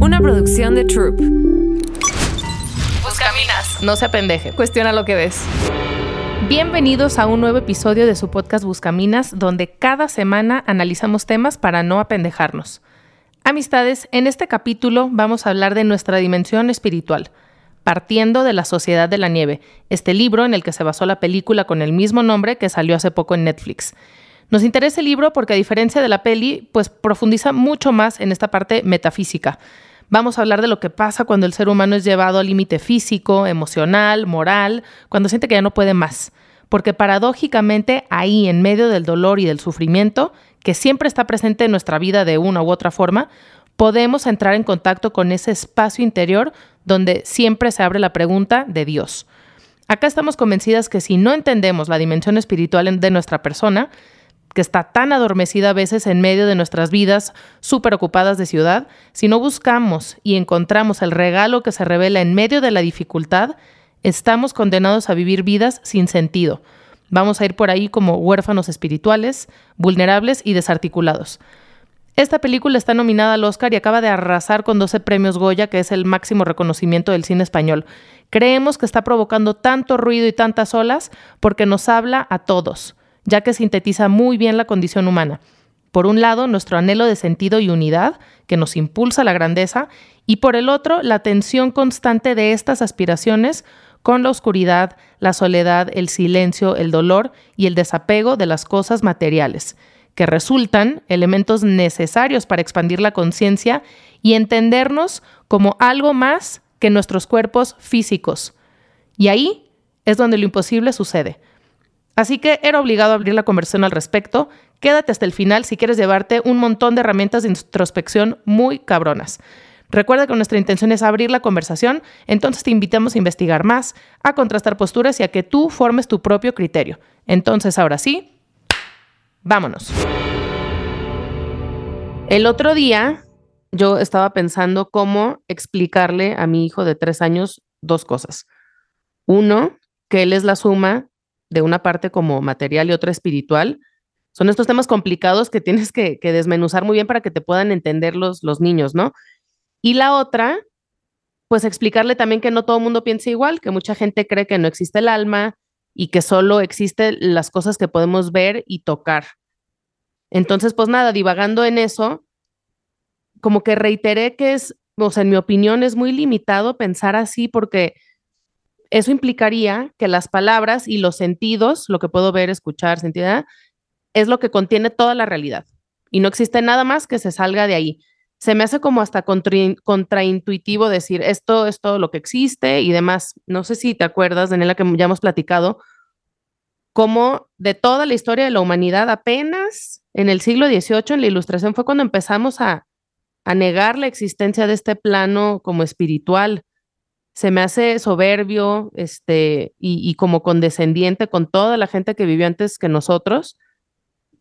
Una producción de Troop. Buscaminas. No se apendeje. Cuestiona lo que ves. Bienvenidos a un nuevo episodio de su podcast Buscaminas, donde cada semana analizamos temas para no apendejarnos. Amistades, en este capítulo vamos a hablar de nuestra dimensión espiritual, partiendo de La Sociedad de la Nieve, este libro en el que se basó la película con el mismo nombre que salió hace poco en Netflix. Nos interesa el libro porque a diferencia de la peli, pues profundiza mucho más en esta parte metafísica. Vamos a hablar de lo que pasa cuando el ser humano es llevado al límite físico, emocional, moral, cuando siente que ya no puede más. Porque paradójicamente ahí, en medio del dolor y del sufrimiento, que siempre está presente en nuestra vida de una u otra forma, podemos entrar en contacto con ese espacio interior donde siempre se abre la pregunta de Dios. Acá estamos convencidas que si no entendemos la dimensión espiritual de nuestra persona, que está tan adormecida a veces en medio de nuestras vidas súper ocupadas de ciudad, si no buscamos y encontramos el regalo que se revela en medio de la dificultad, estamos condenados a vivir vidas sin sentido. Vamos a ir por ahí como huérfanos espirituales, vulnerables y desarticulados. Esta película está nominada al Oscar y acaba de arrasar con 12 premios Goya, que es el máximo reconocimiento del cine español. Creemos que está provocando tanto ruido y tantas olas porque nos habla a todos ya que sintetiza muy bien la condición humana. Por un lado, nuestro anhelo de sentido y unidad, que nos impulsa a la grandeza, y por el otro, la tensión constante de estas aspiraciones con la oscuridad, la soledad, el silencio, el dolor y el desapego de las cosas materiales, que resultan elementos necesarios para expandir la conciencia y entendernos como algo más que nuestros cuerpos físicos. Y ahí es donde lo imposible sucede. Así que era obligado a abrir la conversación al respecto. Quédate hasta el final si quieres llevarte un montón de herramientas de introspección muy cabronas. Recuerda que nuestra intención es abrir la conversación, entonces te invitamos a investigar más, a contrastar posturas y a que tú formes tu propio criterio. Entonces, ahora sí, vámonos. El otro día yo estaba pensando cómo explicarle a mi hijo de tres años dos cosas. Uno, que él es la suma de una parte como material y otra espiritual, son estos temas complicados que tienes que, desmenuzar muy bien para que te puedan entender los, niños, ¿no? Y la otra, pues explicarle también que no todo el mundo piensa igual, que mucha gente cree que no existe el alma y que solo existen las cosas que podemos ver y tocar. Entonces, pues nada, divagando en eso, como que reiteré que es, o sea, en mi opinión es muy limitado pensar así porque eso implicaría que las palabras y los sentidos, lo que puedo ver, escuchar, sentir, es lo que contiene toda la realidad. Y no existe nada más que se salga de ahí. Se me hace como hasta contraintuitivo decir esto es todo lo que existe y demás. No sé si te acuerdas, Daniela, que ya hemos platicado, como de toda la historia de la humanidad, apenas en el siglo XVIII, en la Ilustración, fue cuando empezamos a, a negar la existencia de este plano como espiritual se me hace soberbio este, y, como condescendiente con toda la gente que vivió antes que nosotros,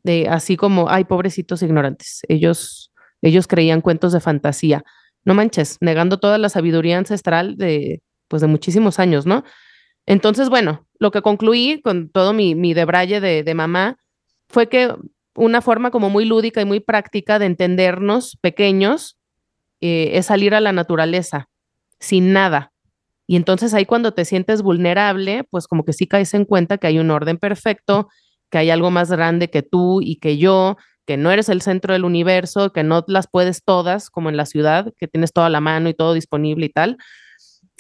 de, así como, ay, pobrecitos ignorantes, ellos, ellos creían cuentos de fantasía. No manches, negando toda la sabiduría ancestral de, pues, de muchísimos años, ¿no? Entonces, bueno, lo que concluí con todo mi, mi debraye de, de mamá fue que una forma como muy lúdica y muy práctica de entendernos pequeños eh, es salir a la naturaleza, sin nada, y entonces ahí cuando te sientes vulnerable, pues como que sí caes en cuenta que hay un orden perfecto, que hay algo más grande que tú y que yo, que no eres el centro del universo, que no las puedes todas, como en la ciudad, que tienes toda la mano y todo disponible y tal.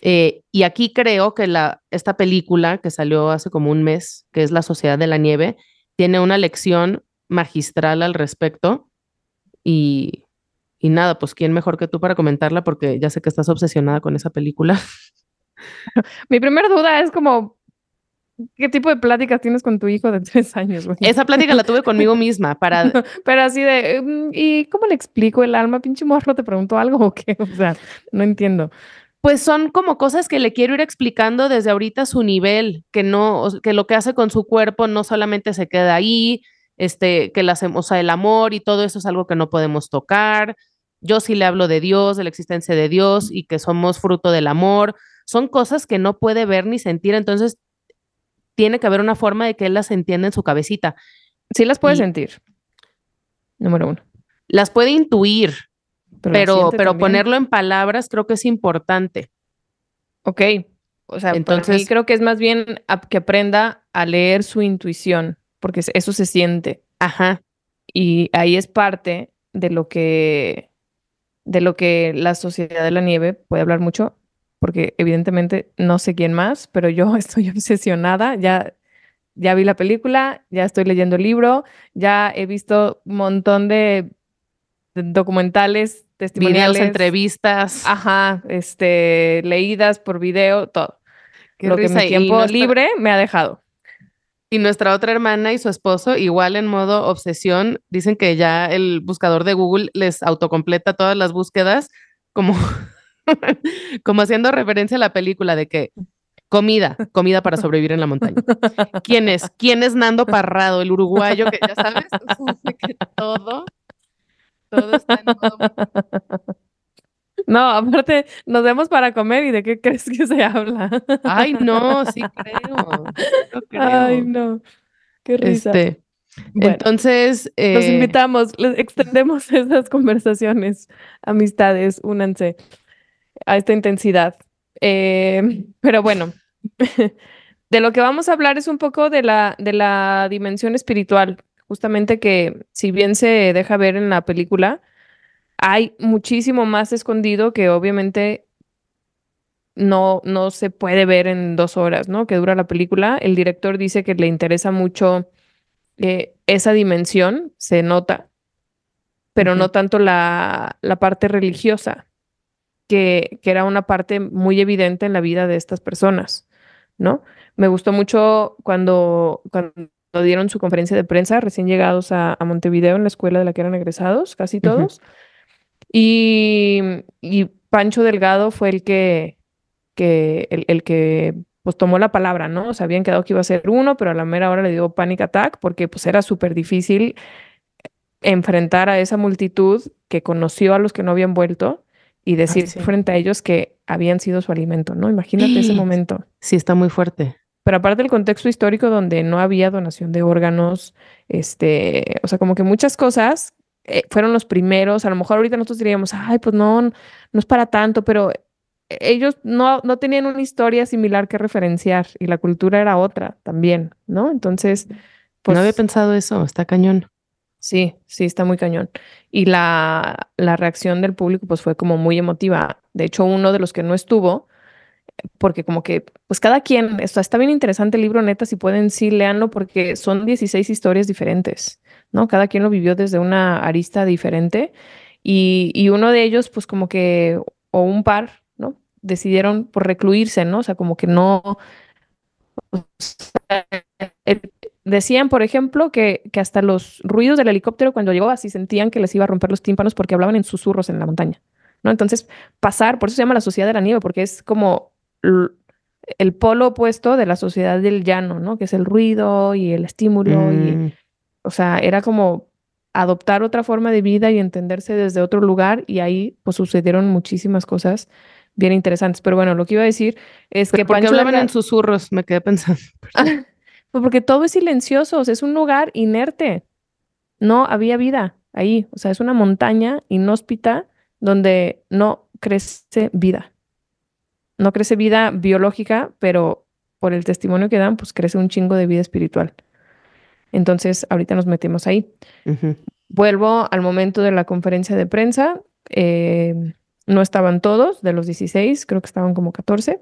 Eh, y aquí creo que la, esta película que salió hace como un mes, que es La Sociedad de la Nieve, tiene una lección magistral al respecto. Y, y nada, pues quién mejor que tú para comentarla, porque ya sé que estás obsesionada con esa película. Mi primera duda es como, ¿Qué tipo de pláticas tienes con tu hijo de tres años, güey? Esa plática la tuve conmigo misma para... Pero así de, mm, ¿y cómo le explico el alma? Pinche morro, ¿te preguntó algo o qué? O sea, no entiendo. Pues son como cosas que le quiero ir explicando desde ahorita su nivel, que no, que lo que hace con su cuerpo no solamente se queda ahí, este, que las, o sea, el amor y todo eso es algo que no podemos tocar. Yo sí le hablo de Dios, de la existencia de Dios y que somos fruto del amor. Son cosas que no puede ver ni sentir, entonces tiene que haber una forma de que él las entienda en su cabecita. Sí las puede sentir. Número uno. Las puede intuir, pero, pero, ponerlo en palabras creo que es importante. Ok. O sea, entonces creo que es más bien que aprenda a leer su intuición, porque eso se siente. Ajá. Y ahí es parte de lo que de lo que la sociedad de la nieve puede hablar mucho, porque evidentemente no sé quién más, pero yo estoy obsesionada, ya, ya vi la película, ya estoy leyendo el libro, ya he visto un montón de, documentales, testimoniales, entrevistas, ajá, este, leídas por video, todo. lo que mi tiempo libre me ha dejado. Y nuestra otra hermana y su esposo, igual en modo obsesión, dicen que ya el buscador de Google les autocompleta todas las búsquedas, como, como haciendo referencia a la película de que comida, comida para sobrevivir en la montaña. ¿Quién es? ¿Quién es Nando Parrado, el uruguayo que ya sabes? que todo, todo está en modo no, aparte, nos vemos para comer y de qué crees que se habla. Ay, no, sí creo. Ay, no. Qué risa. Este, entonces. Los eh, invitamos, les extendemos esas conversaciones, amistades, únanse a esta intensidad. Eh, pero bueno, de lo que vamos a hablar es un poco de la, de la dimensión espiritual, justamente que, si bien se deja ver en la película, hay muchísimo más escondido que obviamente no, no se puede ver en dos horas, ¿no? Que dura la película. El director dice que le interesa mucho eh, esa dimensión, se nota, pero no tanto la, la parte religiosa, que, que, era una parte muy evidente en la vida de estas personas, ¿no? Me gustó mucho cuando, cuando dieron su conferencia de prensa, recién llegados a, Montevideo, en la escuela de la que eran egresados, casi todos. Y, Pancho Delgado fue el que, que el, que pues tomó la palabra, ¿no? O sea, habían quedado que iba a ser uno, pero a la mera hora le dio panic attack porque pues era súper difícil enfrentar a esa multitud que conoció a los que no habían vuelto y decir frente a ellos que habían sido su alimento, ¿no? Imagínate ese momento. Sí, está muy fuerte. Pero aparte del contexto histórico donde no había donación de órganos, este, o sea, como que muchas cosas eh, fueron los primeros, a lo mejor ahorita nosotros diríamos, ay, pues no, no es para tanto, pero ellos no, no tenían una historia similar que referenciar y la cultura era otra también, ¿no? Entonces, pues... No había pensado eso, está cañón. Sí, sí, está muy cañón. Y la, la reacción del público pues fue como muy emotiva. De hecho, uno de los que no estuvo, porque como que, pues cada quien, está, bien interesante el libro, neta, si pueden, sí, léanlo porque son 16 historias diferentes. ¿no? Cada quien lo vivió desde una arista diferente y, uno de ellos, pues como que, o un par, ¿no? Decidieron por recluirse, ¿no? O sea, como que no... decían, por ejemplo, que, que, hasta los ruidos del helicóptero cuando llegó así sentían que les iba a romper los tímpanos porque hablaban en susurros en la montaña, ¿no? Entonces, pasar, por eso se llama la sociedad de la nieve, porque es como el polo opuesto de la sociedad del llano, ¿no? Que es el ruido y el estímulo y mm. O sea, era como adoptar otra forma de vida y entenderse desde otro lugar y ahí pues sucedieron muchísimas cosas bien interesantes. Pero bueno, lo que iba a decir es que ¿por qué hablaban en susurros? Me quedé pensando. pues porque todo es silencioso, o sea, es un lugar inerte. No había vida ahí, o sea, es una montaña inhóspita donde no crece vida. No crece vida biológica, pero por el testimonio que dan, pues crece un chingo de vida espiritual. Entonces, ahorita nos metemos ahí. Vuelvo al momento de la conferencia de prensa. Eh, no estaban todos de los 16, creo que estaban como 14.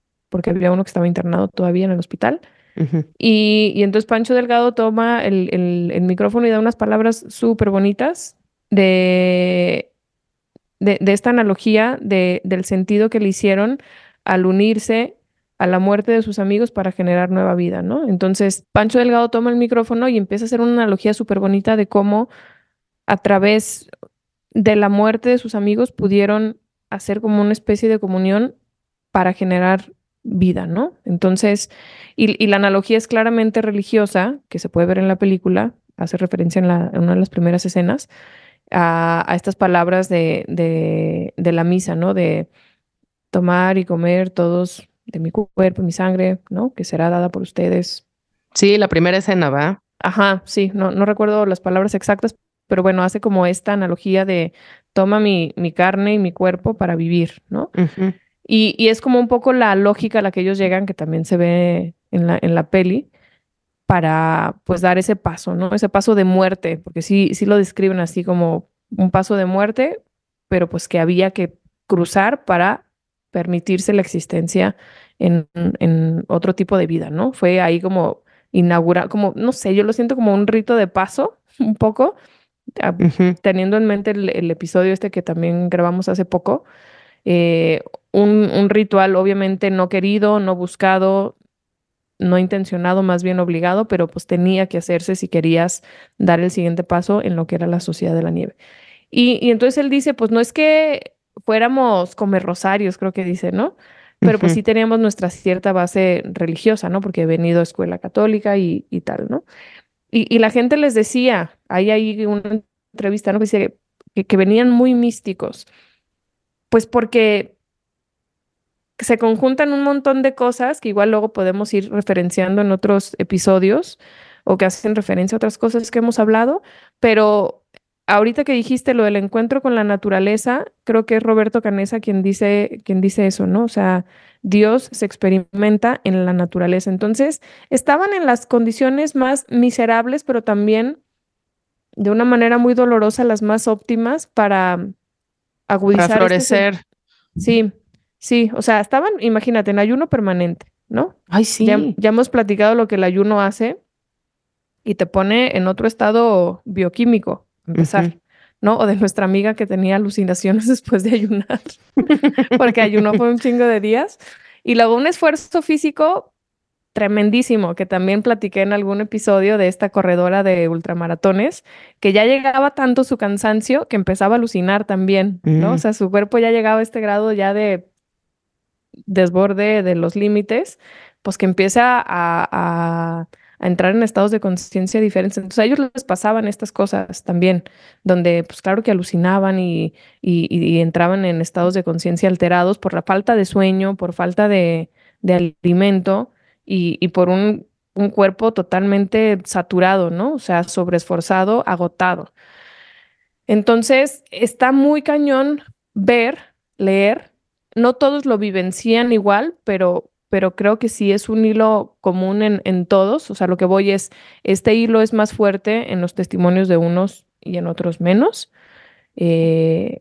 porque había uno que estaba internado todavía en el hospital. y, y, entonces Pancho Delgado toma el, el, el micrófono y da unas palabras súper bonitas de, de, de, esta analogía de, del sentido que le hicieron al unirse a la muerte de sus amigos para generar nueva vida, ¿no? Entonces, Pancho Delgado toma el micrófono y empieza a hacer una analogía súper bonita de cómo a través de la muerte de sus amigos pudieron hacer como una especie de comunión para generar vida, ¿no? Entonces, y, y, la analogía es claramente religiosa, que se puede ver en la película, hace referencia en, la, en una de las primeras escenas, a, a estas palabras de, de, de, la misa, ¿no? De tomar y comer todos de mi cuerpo, mi sangre, ¿no? Que será dada por ustedes. Sí, la primera escena, ¿va? Ajá, sí, no, no recuerdo las palabras exactas, pero bueno, hace como esta analogía de toma mi, mi carne y mi cuerpo para vivir, ¿no? Uh -huh. Y, y, es como un poco la lógica a la que ellos llegan, que también se ve en la, en la peli, para pues dar ese paso, ¿no? Ese paso de muerte, porque sí, sí lo describen así como un paso de muerte, pero pues que había que cruzar para permitirse la existencia en, en otro tipo de vida, ¿no? Fue ahí como inaugurar, como, no sé, yo lo siento como un rito de paso, un poco, uh -huh. teniendo en mente el, el, episodio este que también grabamos hace poco, eh, un, un ritual obviamente no querido, no buscado, no intencionado, más bien obligado, pero pues tenía que hacerse si querías dar el siguiente paso en lo que era la sociedad de la nieve. Y, y entonces él dice, pues no es que fuéramos comer rosarios, creo que dice, ¿no? Pero pues sí teníamos nuestra cierta base religiosa, ¿no? Porque he venido a escuela católica y, y tal, ¿no? Y, y, la gente les decía, hay ahí una entrevista, ¿no? Que decía que, que venían muy místicos, pues porque se conjuntan un montón de cosas que igual luego podemos ir referenciando en otros episodios o que hacen referencia a otras cosas que hemos hablado, pero ahorita que dijiste lo del encuentro con la naturaleza, creo que es Roberto Canesa quien dice, quien dice eso, ¿no? O sea, Dios se experimenta en la naturaleza. Entonces, estaban en las condiciones más miserables, pero también de una manera muy dolorosa, las más óptimas para agudizar. Para florecer. Este... Sí, sí, o sea, estaban, imagínate, en ayuno permanente, ¿no? Ay, sí. Ya, ya hemos platicado lo que el ayuno hace y te pone en otro estado bioquímico empezar, uh -huh. ¿no? O de nuestra amiga que tenía alucinaciones después de ayunar, porque ayunó por un chingo de días. Y luego un esfuerzo físico tremendísimo, que también platiqué en algún episodio de esta corredora de ultramaratones, que ya llegaba tanto su cansancio que empezaba a alucinar también, ¿no? O sea, su cuerpo ya llegaba a este grado ya de desborde de los límites, pues que empieza a, a a entrar en estados de conciencia diferentes. Entonces a ellos les pasaban estas cosas también, donde pues claro que alucinaban y, y, y entraban en estados de conciencia alterados por la falta de sueño, por falta de, de alimento y, por un, un, cuerpo totalmente saturado, ¿no? O sea, sobreesforzado, agotado. Entonces está muy cañón ver, leer. No todos lo vivencian igual, pero pero creo que sí es un hilo común en, en, todos. O sea, lo que voy es, este hilo es más fuerte en los testimonios de unos y en otros menos. Eh,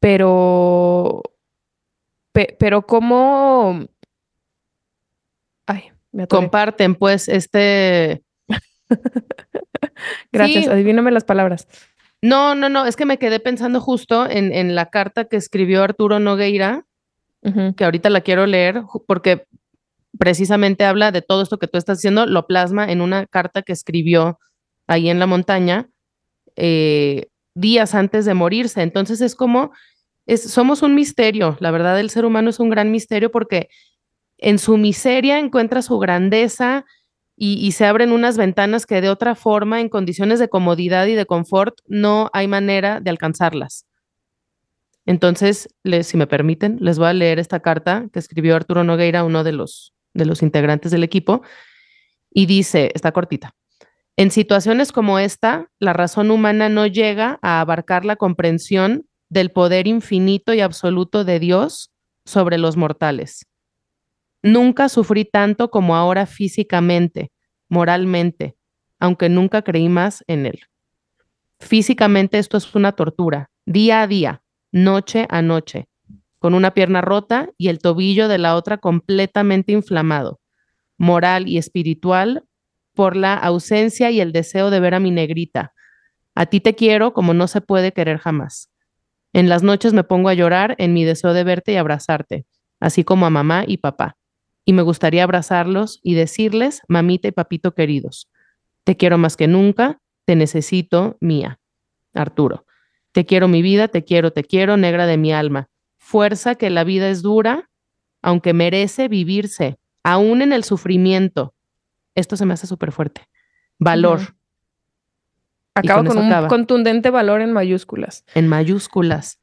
pero, pe, pero cómo... Me Comparten pues este... Gracias, sí. adivíname las palabras. No, no, no, es que me quedé pensando justo en, en la carta que escribió Arturo Nogueira, uh -huh. que ahorita la quiero leer, porque precisamente habla de todo esto que tú estás diciendo, lo plasma en una carta que escribió ahí en la montaña eh, días antes de morirse. Entonces es como, es, somos un misterio, la verdad el ser humano es un gran misterio porque en su miseria encuentra su grandeza y, se abren unas ventanas que de otra forma, en condiciones de comodidad y de confort, no hay manera de alcanzarlas. Entonces, si me permiten, les voy a leer esta carta que escribió Arturo Nogueira, uno de los de los integrantes del equipo, y dice, está cortita, en situaciones como esta, la razón humana no llega a abarcar la comprensión del poder infinito y absoluto de Dios sobre los mortales. Nunca sufrí tanto como ahora físicamente, moralmente, aunque nunca creí más en él. Físicamente esto es una tortura, día a día, noche a noche, con una pierna rota y el tobillo de la otra completamente inflamado, moral y espiritual por la ausencia y el deseo de ver a mi negrita. A ti te quiero como no se puede querer jamás. En las noches me pongo a llorar en mi deseo de verte y abrazarte, así como a mamá y papá. Y me gustaría abrazarlos y decirles, mamita y papito queridos, te quiero más que nunca, te necesito, mía. Arturo, te quiero mi vida, te quiero, te quiero, negra de mi alma. Fuerza que la vida es dura, aunque merece vivirse, aún en el sufrimiento. Esto se me hace súper fuerte. Valor. Acaba con, un contundente valor en mayúsculas. En mayúsculas.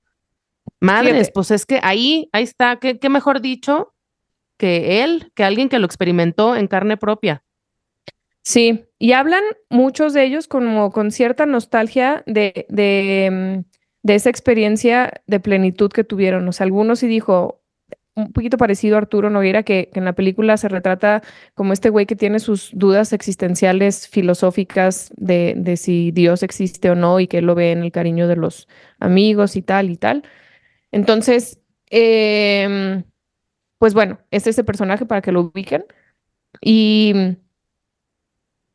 Madres, pues es que ahí, ahí está, ¿Qué, ¿Qué, mejor dicho que él, que alguien que lo experimentó en carne propia. Sí, y hablan muchos de ellos como con cierta nostalgia de, de, mm, esa experiencia de plenitud que tuvieron. O sea, algunos sí dijo, un poquito parecido a Arturo Noguera, que, que, en la película se retrata como este güey que tiene sus dudas existenciales, filosóficas de, de, si Dios existe o no y que él lo ve en el cariño de los amigos y tal y tal. Entonces, eh, pues bueno, es ese personaje para que lo ubiquen. Y,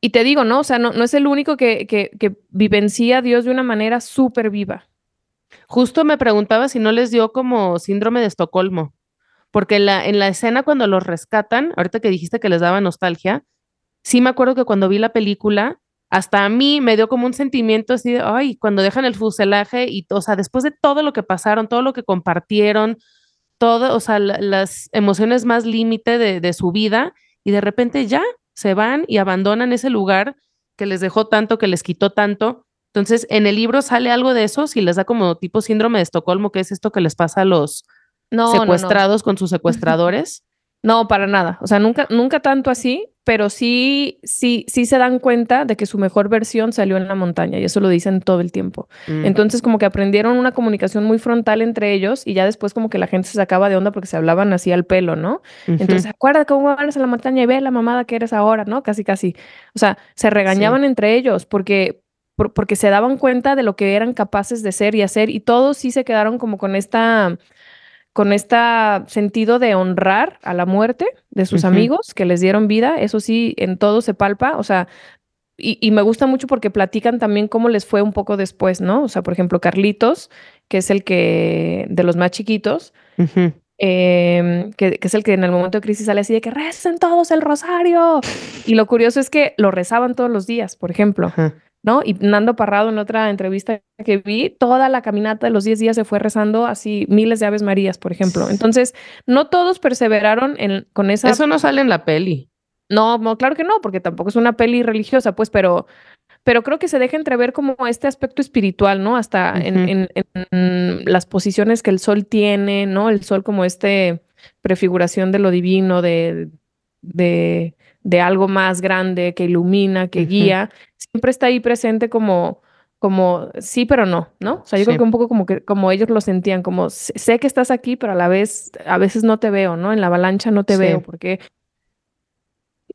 y te digo, ¿no? O sea, no, no es el único que, que, que vivencia a Dios de una manera súper viva. Justo me preguntaba si no les dio como síndrome de Estocolmo, porque la, en la escena cuando los rescatan, ahorita que dijiste que les daba nostalgia, sí me acuerdo que cuando vi la película, hasta a mí me dio como un sentimiento así de, ay, cuando dejan el fuselaje y, o sea, después de todo lo que pasaron, todo lo que compartieron, todo, o sea, las emociones más límite de, de su vida y de repente ya se van y abandonan ese lugar que les dejó tanto, que les quitó tanto. Entonces, en el libro sale algo de eso, si les da como tipo síndrome de Estocolmo, que es esto que les pasa a los no, secuestrados no, no. con sus secuestradores. No, para nada. O sea, nunca, nunca tanto así, pero sí, sí, sí se dan cuenta de que su mejor versión salió en la montaña y eso lo dicen todo el tiempo. Mm. Entonces, como que aprendieron una comunicación muy frontal entre ellos y ya después como que la gente se sacaba de onda porque se hablaban así al pelo, ¿no? Uh -huh. Entonces, acuérdate cómo vas a la montaña y ve la mamada que eres ahora, ¿no? Casi, casi. O sea, se regañaban sí. entre ellos porque por, porque se daban cuenta de lo que eran capaces de ser y hacer y todos sí se quedaron como con esta con este sentido de honrar a la muerte de sus uh -huh. amigos que les dieron vida, eso sí, en todo se palpa, o sea, y, y, me gusta mucho porque platican también cómo les fue un poco después, ¿no? O sea, por ejemplo, Carlitos, que es el que, de los más chiquitos, uh -huh. eh, que, que, es el que en el momento de crisis sale así de que recen todos el rosario. Y lo curioso es que lo rezaban todos los días, por ejemplo. Uh -huh. ¿No? Y Nando Parrado en otra entrevista que vi, toda la caminata de los 10 días se fue rezando así miles de Aves Marías, por ejemplo. Entonces, no todos perseveraron en, con esa... Eso no sale en la peli. No, no, claro que no, porque tampoco es una peli religiosa, pues, pero, pero creo que se deja entrever como este aspecto espiritual, ¿no? Hasta uh -huh. en, en, en, las posiciones que el sol tiene, ¿no? El sol como este prefiguración de lo divino, de, de, de algo más grande que ilumina, que uh -huh. guía siempre está ahí presente como, como sí, pero no, ¿no? O sea, yo sí. creo que un poco como que como ellos lo sentían, como sé que estás aquí, pero a la vez, a veces no te veo, ¿no? En la avalancha no te sí. veo, porque...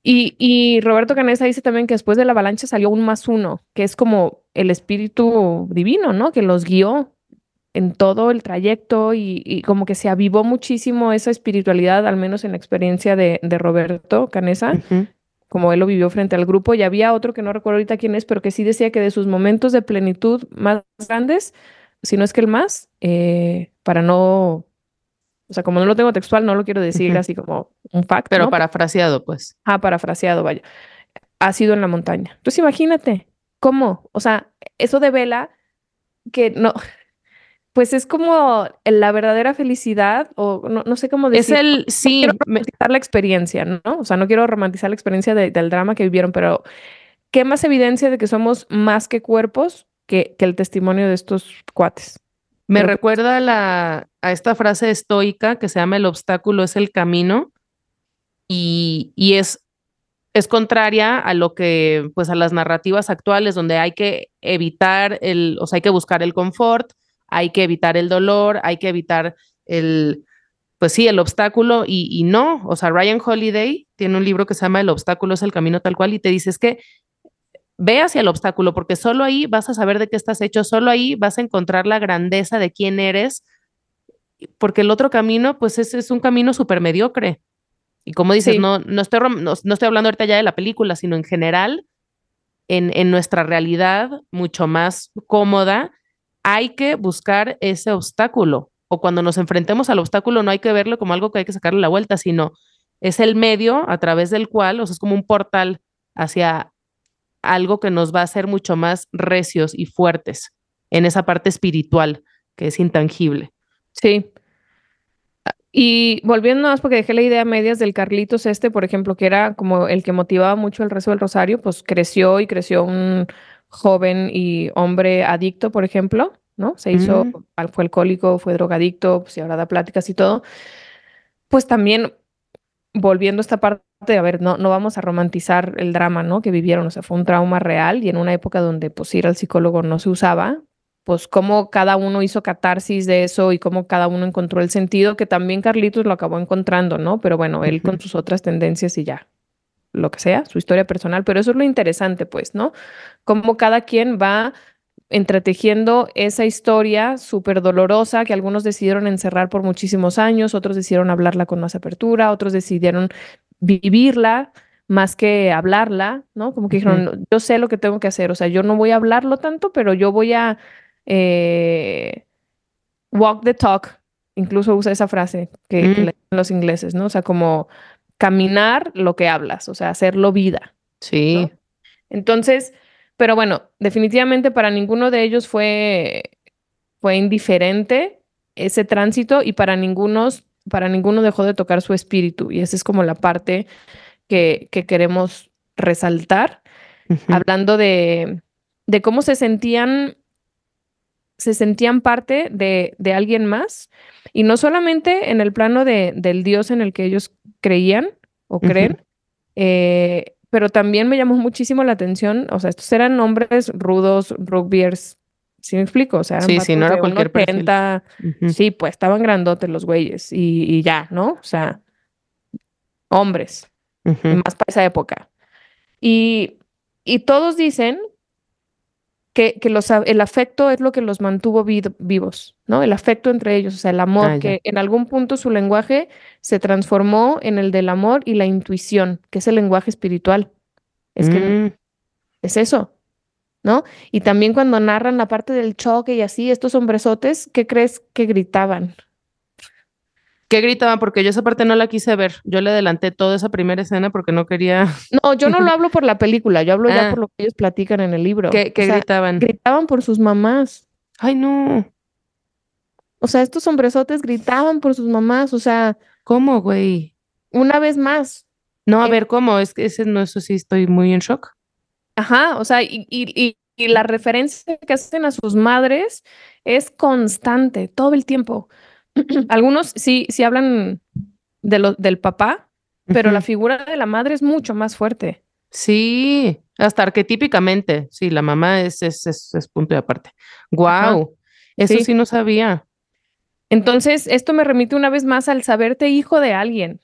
Y, y Roberto Canesa dice también que después de la avalancha salió un más uno, que es como el espíritu divino, ¿no? Que los guió en todo el trayecto y, y, como que se avivó muchísimo esa espiritualidad, al menos en la experiencia de, de Roberto Canesa, uh -huh como él lo vivió frente al grupo, y había otro que no recuerdo ahorita quién es, pero que sí decía que de sus momentos de plenitud más grandes, si no es que el más, eh, para no, o sea, como no lo tengo textual, no lo quiero decir uh -huh. así como un fact. Pero ¿no? parafraseado, pues. Ah, parafraseado, vaya. Ha sido en la montaña. Entonces imagínate, ¿cómo? O sea, eso devela que no, pues es como la verdadera felicidad, o no, no sé cómo decir. Es el, no sí. Quiero romantizar la experiencia, ¿no? O sea, no quiero romantizar la experiencia de, del drama que vivieron, pero ¿qué más evidencia de que somos más que cuerpos que, que el testimonio de estos cuates? Me pero, recuerda a, la, a esta frase estoica que se llama el obstáculo es el camino y, y es es contraria a lo que, pues a las narrativas actuales donde hay que evitar el, o sea, hay que buscar el confort, hay que evitar el dolor, hay que evitar el, pues sí, el obstáculo y, y, no, o sea, Ryan Holiday tiene un libro que se llama El obstáculo es el camino tal cual y te dice es que ve hacia el obstáculo porque solo ahí vas a saber de qué estás hecho, solo ahí vas a encontrar la grandeza de quién eres, porque el otro camino pues es, es un camino súper mediocre. Y como dices, sí. no, no, estoy, no, no, estoy hablando ahorita ya de la película, sino en general, en, en nuestra realidad mucho más cómoda, hay que buscar ese obstáculo o cuando nos enfrentemos al obstáculo no hay que verlo como algo que hay que sacarle la vuelta, sino es el medio a través del cual, o sea, es como un portal hacia algo que nos va a hacer mucho más recios y fuertes en esa parte espiritual que es intangible. Sí. Y volviendo más porque dejé la idea medias del Carlitos este, por ejemplo, que era como el que motivaba mucho el rezo del rosario, pues creció y creció un joven y hombre adicto, por ejemplo, ¿no? Se hizo, mm. fue alcohólico, fue drogadicto, pues y ahora da pláticas y todo. Pues también, volviendo a esta parte, a ver, no, no vamos a romantizar el drama, ¿no? Que vivieron, o sea, fue un trauma real y en una época donde pues ir al psicólogo no se usaba, pues cómo cada uno hizo catarsis de eso y cómo cada uno encontró el sentido, que también Carlitos lo acabó encontrando, ¿no? Pero bueno, él con sus otras tendencias y ya, lo que sea, su historia personal, pero eso es lo interesante, pues, ¿no? Cómo cada quien va entretejiendo esa historia súper dolorosa que algunos decidieron encerrar por muchísimos años, otros decidieron hablarla con más apertura, otros decidieron vivirla más que hablarla, ¿no? Como que dijeron, uh -huh. yo sé lo que tengo que hacer, o sea, yo no voy a hablarlo tanto, pero yo voy a eh, walk the talk, incluso usa esa frase que, mm. que los ingleses, ¿no? O sea, como caminar lo que hablas, o sea, hacerlo vida. Sí. ¿no? Entonces, pero bueno, definitivamente para ninguno de ellos fue, fue indiferente ese tránsito y para ninguno, para ninguno dejó de tocar su espíritu. Y esa es como la parte que, que queremos resaltar, uh -huh. hablando de, de, cómo se sentían, se sentían parte de, de, alguien más. Y no solamente en el plano de, del Dios en el que ellos creían o creen, uh -huh. eh, pero también me llamó muchísimo la atención, o sea, estos eran hombres rudos, rugbyers, ¿sí me explico? O sea, eran sí, sí, no era cualquier 80, uh -huh. sí, pues estaban grandotes los güeyes y, y, ya, ¿no? O sea, hombres, uh -huh. más para esa época. Y, y todos dicen que, que los, el afecto es lo que los mantuvo vivos, ¿no? El afecto entre ellos, o sea, el amor, ah, que en algún punto su lenguaje se transformó en el del amor y la intuición, que es el lenguaje espiritual. Es que mm. es eso, ¿no? Y también cuando narran la parte del choque y así, estos hombresotes, ¿qué crees que gritaban? ¿Qué gritaban? Porque yo esa parte no la quise ver. Yo le adelanté toda esa primera escena porque no quería. No, yo no lo hablo por la película, yo hablo ah. ya por lo que ellos platican en el libro. ¿Qué, qué o sea, gritaban? Gritaban por sus mamás. Ay, no. O sea, estos hombresotes gritaban por sus mamás, o sea. ¿Cómo, güey? Una vez más. No, a eh, ver, ¿cómo? Es que ese no, eso sí estoy muy en shock. Ajá, o sea, y, y, y la referencia que hacen a sus madres es constante, todo el tiempo. Algunos sí, sí hablan de lo, del papá, pero uh -huh. la figura de la madre es mucho más fuerte. Sí, hasta arquetípicamente. Sí, la mamá es, es, es, es punto de aparte. Wow, Ajá. eso sí. sí no sabía. Entonces, esto me remite una vez más al saberte hijo de alguien,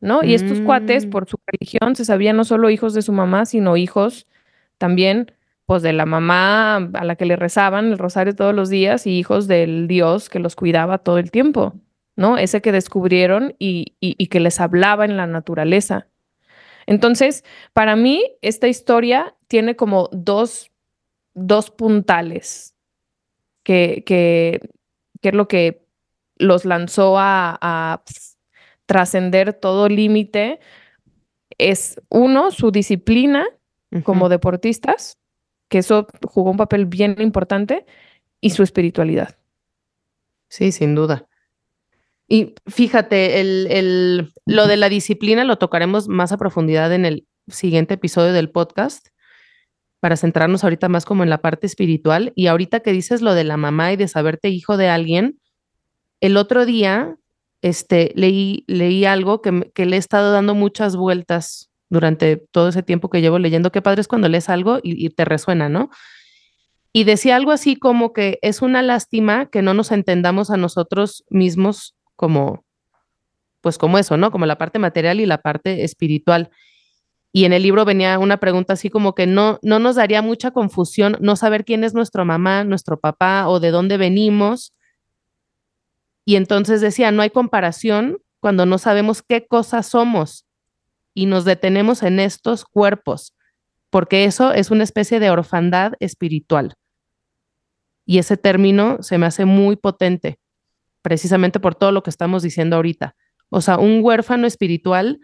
¿no? Y estos Mm. cuates, por su religión, se sabían no solo hijos de su mamá, sino hijos también, pues, de la mamá a la que le rezaban el rosario todos los días y hijos del Dios que los cuidaba todo el tiempo, ¿no? Ese que descubrieron y, y, y que les hablaba en la naturaleza. Entonces, para mí, esta historia tiene como dos, dos puntales que, que, que es lo que los lanzó a, a trascender todo límite. Es uno, su disciplina uh -huh. como deportistas, que eso jugó un papel bien importante, y su espiritualidad. Sí, sin duda. Y fíjate, el, el, lo de la disciplina lo tocaremos más a profundidad en el siguiente episodio del podcast, para centrarnos ahorita más como en la parte espiritual. Y ahorita que dices lo de la mamá y de saberte hijo de alguien, el otro día este, leí, leí algo que, que le he estado dando muchas vueltas durante todo ese tiempo que llevo leyendo. Qué padre es cuando lees algo y, te resuena, ¿no? Y decía algo así como que es una lástima que no nos entendamos a nosotros mismos como, pues como eso, ¿no? Como la parte material y la parte espiritual. Y en el libro venía una pregunta así como que no, no nos daría mucha confusión no saber quién es nuestra mamá, nuestro papá o de dónde venimos. Y entonces decía, no hay comparación cuando no sabemos qué cosas somos y nos detenemos en estos cuerpos, porque eso es una especie de orfandad espiritual. Y ese término se me hace muy potente, precisamente por todo lo que estamos diciendo ahorita. O sea, un huérfano espiritual,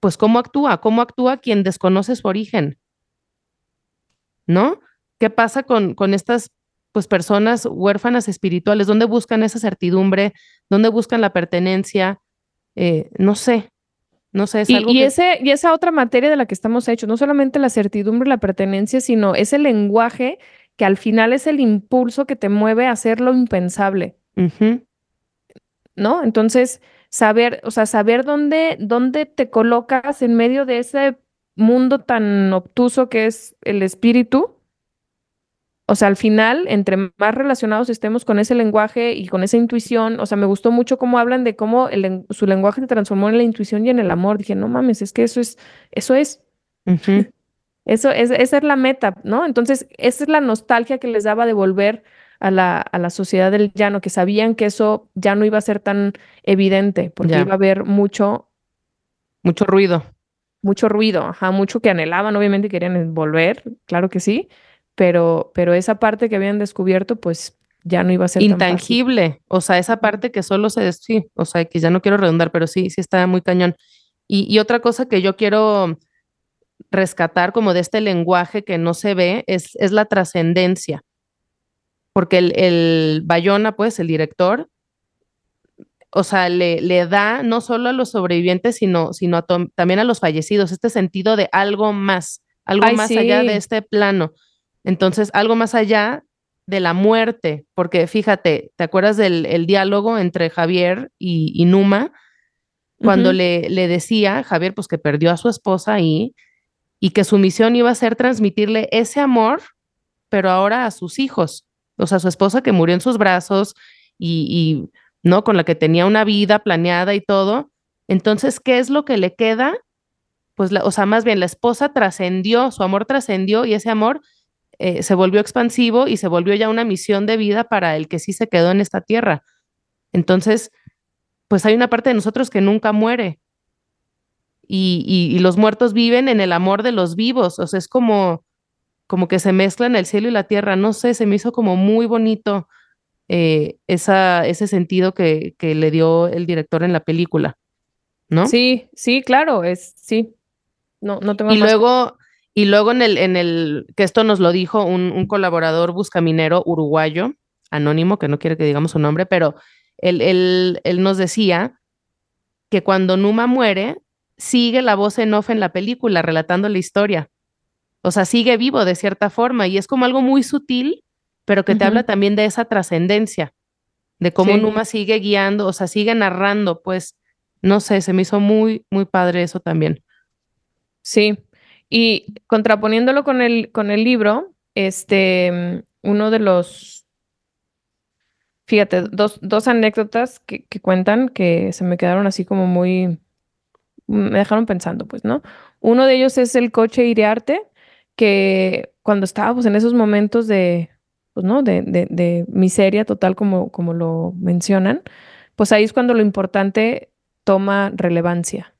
pues ¿cómo actúa? ¿Cómo actúa quien desconoce su origen? ¿No? ¿Qué pasa con, con estas pues personas huérfanas espirituales? ¿Dónde buscan esa certidumbre? ¿Dónde buscan la pertenencia? Eh, no sé, no sé. Es y, algo y que- ese, y esa otra materia de la que estamos hechos, no solamente la certidumbre, la pertenencia, sino ese lenguaje que al final es el impulso que te mueve a hacer lo impensable. ¿no? Entonces, saber, o sea, saber dónde, dónde te colocas en medio de ese mundo tan obtuso que es el espíritu. O sea, al final, entre más relacionados estemos con ese lenguaje y con esa intuición, o sea, me gustó mucho cómo hablan de cómo el su lenguaje se transformó en la intuición y en el amor. Dije, no mames, es que eso es, eso es, eso es, esa es la meta, ¿no? Entonces, esa es la nostalgia que les daba de volver a la, a la sociedad del llano, que sabían que eso ya no iba a ser tan evidente, porque Ya. iba a haber mucho, Mucho ruido. mucho ruido, ajá, mucho que anhelaban, obviamente querían volver, claro que sí, pero, pero esa parte que habían descubierto, pues ya no iba a ser tan fácil. Intangible. O sea, esa parte que solo se... Sí, o sea, que ya no quiero redundar, pero sí, sí está muy cañón. Y, y otra cosa que yo quiero rescatar como de este lenguaje que no se ve es, es la trascendencia. Porque el, el Bayona, pues, el director, o sea, le, le da no solo a los sobrevivientes, sino, sino a también a los fallecidos, este sentido de algo más, algo Ay, más allá de este plano. Entonces, algo más allá de la muerte, porque fíjate, ¿te acuerdas del el diálogo entre Javier y, y Numa? Cuando le, le decía, Javier, pues que perdió a su esposa ahí y que su misión iba a ser transmitirle ese amor, pero ahora a sus hijos, o sea, su esposa que murió en sus brazos y, y, ¿no? Con la que tenía una vida planeada y todo. Entonces, ¿qué es lo que le queda? Pues, la, o sea, más bien la esposa trascendió, su amor trascendió y ese amor eh, se volvió expansivo y se volvió ya una misión de vida para el que sí se quedó en esta tierra. Entonces, pues hay una parte de nosotros que nunca muere. Y, y, y los muertos viven en el amor de los vivos. O sea, es como, como que se mezclan el cielo y la tierra. No sé, se me hizo como muy bonito eh, esa, ese sentido que, que le dio el director en la película. ¿No? Sí, sí, claro, es, sí. No, no tengo Y más- luego, y luego en el, en el, que esto nos lo dijo un, un colaborador buscaminero uruguayo, anónimo, que no quiere que digamos su nombre, pero él, él, él nos decía que cuando Numa muere, sigue la voz en off en la película, relatando la historia. O sea, sigue vivo de cierta forma y es como algo muy sutil, pero que te habla también de esa trascendencia, de cómo Sí. Numa sigue guiando, o sea, sigue narrando, pues, no sé, se me hizo muy, muy padre eso también. Sí, y contraponiéndolo con el, con el libro, este, uno de los, fíjate, dos, dos anécdotas que, que cuentan que se me quedaron así como muy, me dejaron pensando, pues, ¿no? Uno de ellos es el coche Iriarte, que cuando estaba pues en esos momentos de, pues, ¿no? De, de, de miseria total como, como lo mencionan, pues ahí es cuando lo importante toma relevancia.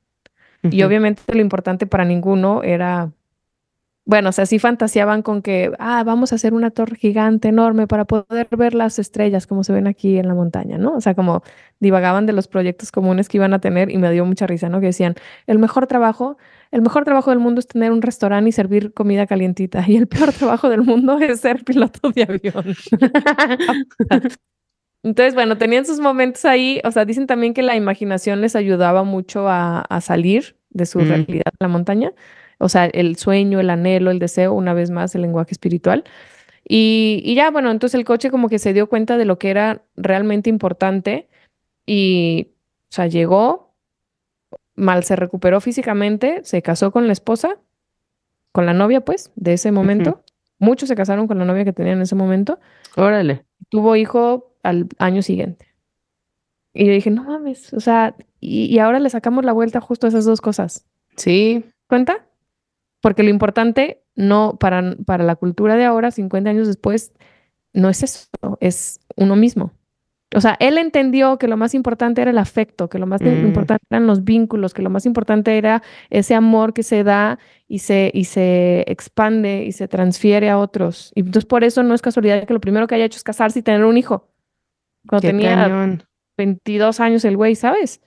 Y obviamente lo importante para ninguno era, bueno, o sea, sí fantaseaban con que, ah, vamos a hacer una torre gigante, enorme, para poder ver las estrellas como se ven aquí en la montaña, ¿no? O sea, como divagaban de los proyectos comunes que iban a tener y me dio mucha risa, ¿no? Que decían, el mejor trabajo, el mejor trabajo del mundo es tener un restaurante y servir comida calientita y el peor trabajo del mundo es ser piloto de avión. Entonces, bueno, tenían sus momentos ahí, o sea, dicen también que la imaginación les ayudaba mucho a, a salir de su Mm. realidad la montaña, o sea, el sueño, el anhelo, el deseo, una vez más, el lenguaje espiritual. Y, y ya, bueno, entonces el coche como que se dio cuenta de lo que era realmente importante y, o sea, llegó, mal se recuperó físicamente, se casó con la esposa, con la novia, pues, de ese momento. Muchos se casaron con la novia que tenían en ese momento Órale. tuvo hijo al año siguiente. Y yo dije, no mames, o sea, y, y ahora le sacamos la vuelta justo a esas dos cosas. Sí, ¿Cuenta? Porque lo importante no para, para la cultura de ahora, 50 años después, no es eso, es uno mismo. O sea, él entendió que lo más importante era el afecto, que lo más Mm. importante eran los vínculos, que lo más importante era ese amor que se da y se, y se expande y se transfiere a otros. Y entonces por eso no es casualidad que lo primero que haya hecho es casarse y tener un hijo. Cuando qué tenía cañón. 22 años el güey, ¿sabes?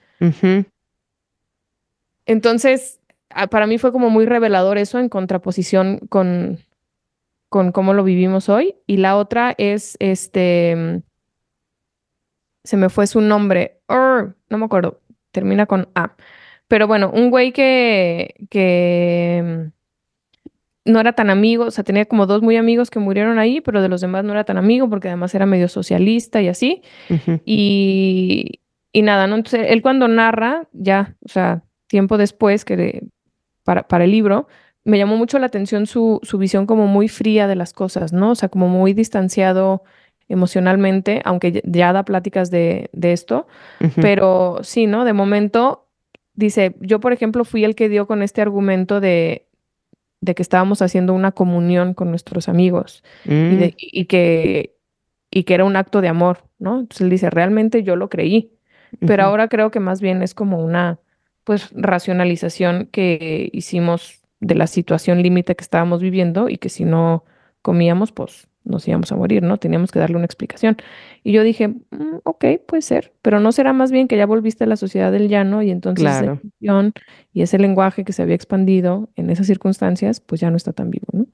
Entonces, a- para mí fue como muy revelador eso en contraposición con, con cómo lo vivimos hoy. Y la otra es, este, mm, se me fue su nombre, no me acuerdo, termina con A. Pero bueno, un güey que, que mm, no era tan amigo, o sea, tenía como dos muy amigos que murieron ahí, pero de los demás no era tan amigo porque además era medio socialista y así. Y, y nada, ¿no? Entonces, él cuando narra, ya, o sea, tiempo después que para, para el libro, me llamó mucho la atención su, su visión como muy fría de las cosas, ¿no? O sea, como muy distanciado emocionalmente, aunque ya- da pláticas de, de esto, pero sí, ¿no? De momento, dice, yo por ejemplo fui el que dio con este argumento de, de que estábamos haciendo una comunión con nuestros amigos y, Mm. de- y que, y que era un acto de amor, ¿no? Entonces él dice, realmente yo lo creí, pero ahora creo que más bien es como una, pues, racionalización que hicimos de la situación límite que estábamos viviendo y que si no comíamos, pues nos íbamos a morir, ¿no? Teníamos que darle una explicación. Y yo dije, "Mm, ok, puede ser, pero no será más bien que ya volviste a la sociedad del llano y entonces esa Claro. intuición y ese lenguaje que se había expandido en esas circunstancias, pues ya no está tan vivo, ¿no?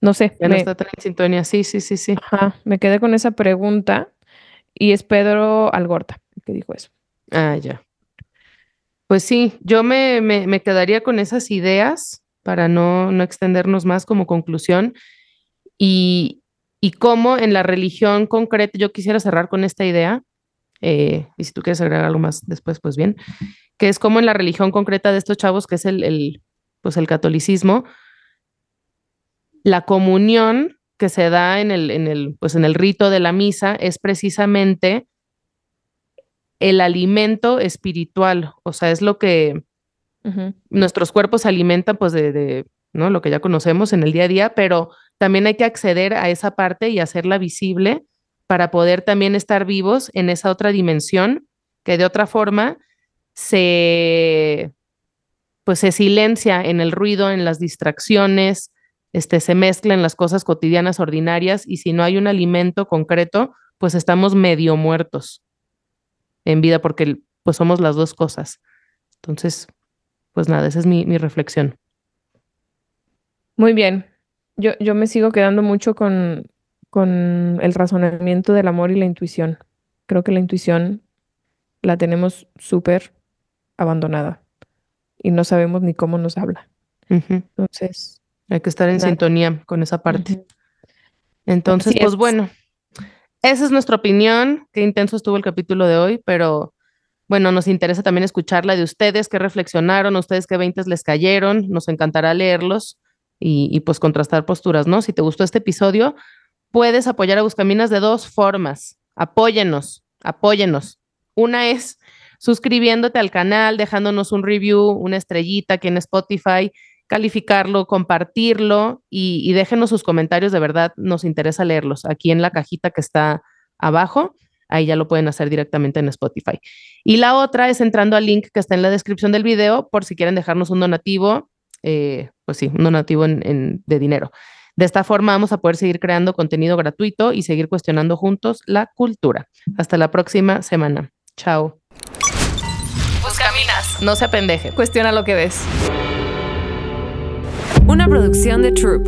No sé, Ya no está tan en sintonía. Sí, sí, sí, sí. Ajá, me quedé con esa pregunta y es Pedro Algorta el que dijo eso. Ah, ya. Pues sí, yo me, me, me quedaría con esas ideas para no, no extendernos más como conclusión y, y cómo en la religión concreta, yo quisiera cerrar con esta idea, eh, y si tú quieres agregar algo más después, pues bien, que es como en la religión concreta de estos chavos, que es el, el, pues el catolicismo, la comunión que se da en el, en el, pues en el rito de la misa es precisamente el alimento espiritual, o sea, es lo que nuestros cuerpos se alimentan pues de, de, ¿no? lo que ya conocemos en el día a día, pero también hay que acceder a esa parte y hacerla visible para poder también estar vivos en esa otra dimensión que de otra forma se pues se silencia en el ruido, en las distracciones, este, se mezclan las cosas cotidianas ordinarias y si no hay un alimento concreto, pues estamos medio muertos en vida porque pues somos las dos cosas. Entonces, pues nada, esa es mi, mi reflexión. Muy bien. Yo, yo me sigo quedando mucho con, con el razonamiento del amor y la intuición. Creo que la intuición la tenemos súper abandonada y no sabemos ni cómo nos habla. Entonces, Hay que estar en Nada. sintonía con esa parte. Entonces, Así pues es. bueno, esa es nuestra opinión. Qué intenso estuvo el capítulo de hoy, pero bueno, nos interesa también escuchar la de ustedes, qué reflexionaron, ustedes qué veintes les cayeron. Nos encantará leerlos y, y pues contrastar posturas, ¿no? Si te gustó este episodio, puedes apoyar a Buscaminas de dos formas. Apóyenos, apóyenos. Una es suscribiéndote al canal, dejándonos un review, una estrellita aquí en Spotify, calificarlo, compartirlo y, y déjenos sus comentarios, de verdad nos interesa leerlos aquí en la cajita que está abajo. Ahí ya lo pueden hacer directamente en Spotify. Y la otra es entrando al link que está en la descripción del video por si quieren dejarnos un donativo, eh, pues sí, un donativo en- en- de dinero. De esta forma vamos a poder seguir creando contenido gratuito y seguir cuestionando juntos la cultura. Hasta la próxima semana. Chao. Buscaminas. No se apendeje. Cuestiona lo que ves. Una producción de Troop.